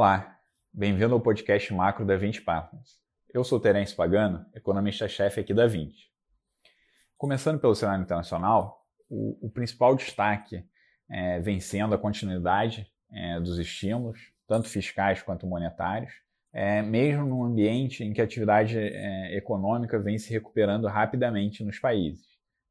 Olá, bem-vindo ao podcast macro da 20 Partners. Eu sou Terence Pagano, economista-chefe aqui da 20. Começando pelo cenário internacional, o, o principal destaque é, vem sendo a continuidade é, dos estímulos, tanto fiscais quanto monetários, é, mesmo num ambiente em que a atividade é, econômica vem se recuperando rapidamente nos países.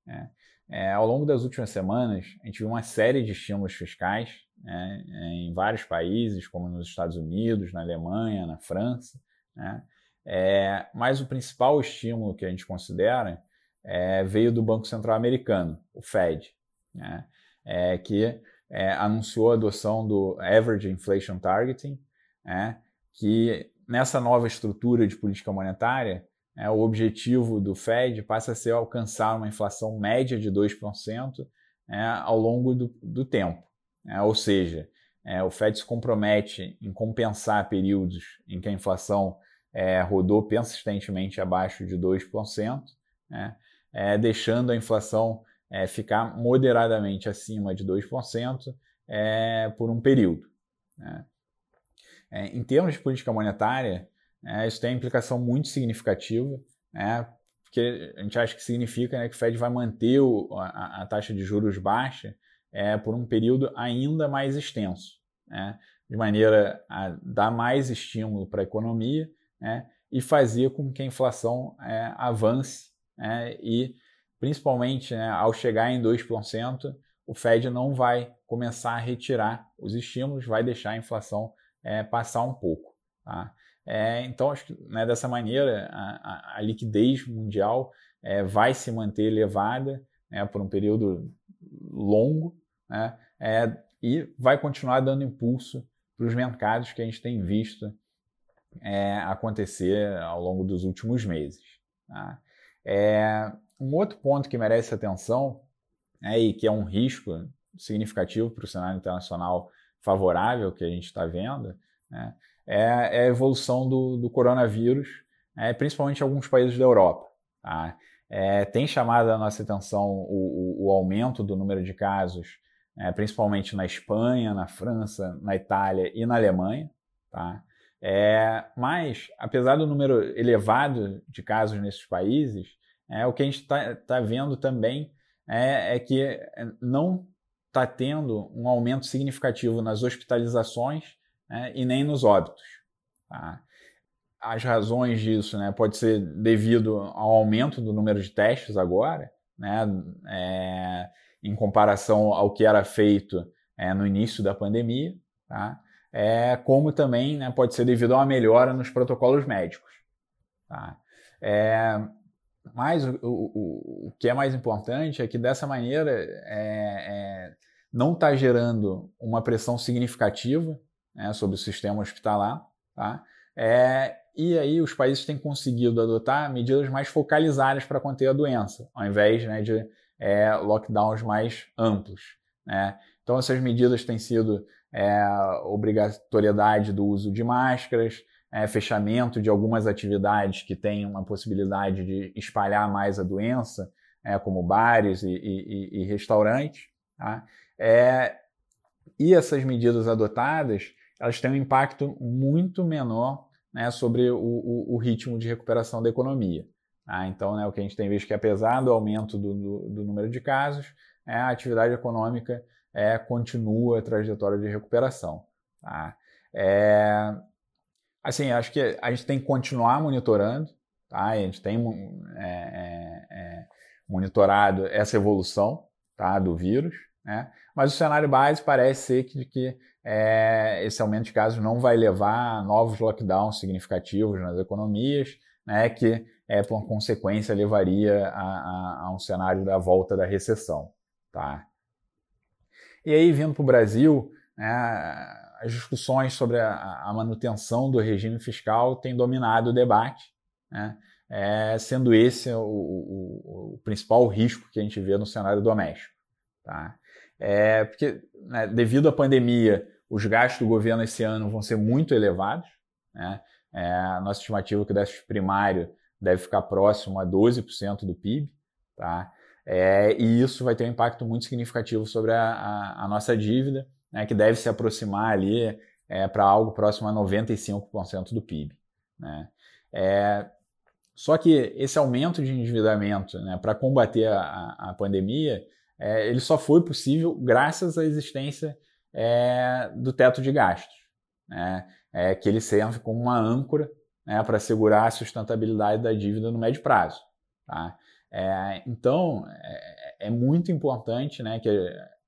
Né. É, ao longo das últimas semanas, a gente viu uma série de estímulos fiscais né, em vários países, como nos Estados Unidos, na Alemanha, na França. Né? É, mas o principal estímulo que a gente considera é, veio do Banco Central Americano, o Fed, né? é, que é, anunciou a adoção do Average Inflation Targeting, né? que nessa nova estrutura de política monetária é, o objetivo do Fed passa a ser alcançar uma inflação média de 2% é, ao longo do, do tempo. É, ou seja, é, o Fed se compromete em compensar períodos em que a inflação é, rodou persistentemente abaixo de 2%, né, é, deixando a inflação é, ficar moderadamente acima de 2% por um período. Né. em termos de política monetária, é, isso tem uma implicação muito significativa, né, porque a gente acha que significa né, que o Fed vai manter o, a, a, taxa de juros baixa é, por um período ainda mais extenso, né, de maneira a dar mais estímulo para a economia né, e fazer com que a inflação é, avance né, e, principalmente, né, ao chegar em 2%, o Fed não vai começar a retirar os estímulos, vai deixar a inflação é, passar um pouco. Tá? É, então, acho que né, dessa maneira a, a, a liquidez mundial é, vai se manter elevada né, por um período longo né, é, e vai continuar dando impulso para os mercados que a gente tem visto é, acontecer ao longo dos últimos meses. Tá? É, um outro ponto que merece atenção né, e que é um risco significativo para o cenário internacional favorável que a gente está vendo né, é, é, a evolução do, do coronavírus, é, principalmente em alguns países da Europa. Tá? É, tem chamado a nossa atenção o, o, o aumento do número de casos, é, principalmente na Espanha, na França, na Itália e na Alemanha. Tá? É, mas, apesar do número elevado de casos nesses países, é, o que a gente está tá vendo também é, é que não está tendo um aumento significativo nas hospitalizações né, e nem nos óbitos. Tá? As razões disso né, pode ser devido ao aumento do número de testes agora, né, é, em comparação ao que era feito é, no início da pandemia, tá? é, como também né, pode ser devido a uma melhora nos protocolos médicos. Tá? É, mas o, o, o, que é mais importante é que dessa maneira é, é, não está gerando uma pressão significativa né, sobre o sistema hospitalar. Tá? É, e aí os países têm conseguido adotar medidas mais focalizadas para conter a doença, ao invés né, de é, lockdowns mais amplos. Né? Então essas medidas têm sido é, obrigatoriedade do uso de máscaras, é, fechamento de algumas atividades que têm uma possibilidade de espalhar mais a doença, é, como bares e, e, e restaurantes. Tá? É, e essas medidas adotadas elas têm um impacto muito menor né, sobre o, o, o, ritmo de recuperação da economia. Tá? Então, né, o que a gente tem visto é que, apesar do aumento do, do, do número de casos, é, a atividade econômica é, continua a trajetória de recuperação. Tá? É, assim, acho que a gente tem que continuar monitorando, tá? a gente tem é, é, é, monitorado essa evolução tá, do vírus, né? mas o cenário base parece ser que, que é, esse aumento de casos não vai levar a novos lockdowns significativos nas economias, né, que é, por consequência levaria a, a, a, um cenário da volta da recessão. Tá? E aí, vindo para o Brasil, né, as discussões sobre a, a, manutenção do regime fiscal têm dominado o debate, né, é, sendo esse o, o, o, principal risco que a gente vê no cenário doméstico. Tá? É, porque, né, devido à pandemia, os gastos do governo esse ano vão ser muito elevados. Né? É, a nossa estimativa é que o déficit primário deve ficar próximo a 12% do PIB. Tá? É, e isso vai ter um impacto muito significativo sobre a, a, a nossa dívida, né, que deve se aproximar ali é, para algo próximo a 95% do PIB. Né? É, só que esse aumento de endividamento né, para combater a, a pandemia, é, ele só foi possível graças à existência é, do teto de gastos, né, é, que ele serve como uma âncora né, para assegurar a sustentabilidade da dívida no médio prazo. Tá? É, então, é, é, muito importante né, que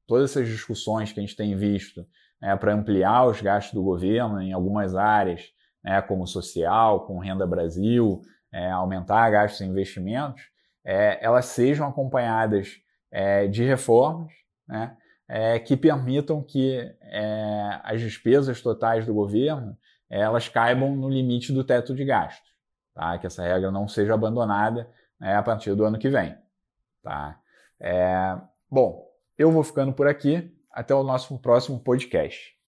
todas essas discussões que a gente tem visto né, para ampliar os gastos do governo em algumas áreas, né, como social, com Renda Brasil, é, aumentar gastos e investimentos, é, elas sejam acompanhadas é, de reformas né, é, que permitam que as despesas totais do governo elas caibam no limite do teto de gastos, tá? que essa regra não seja abandonada né, a partir do ano que vem. Tá? É, bom, eu vou ficando por aqui. Até o nosso próximo podcast.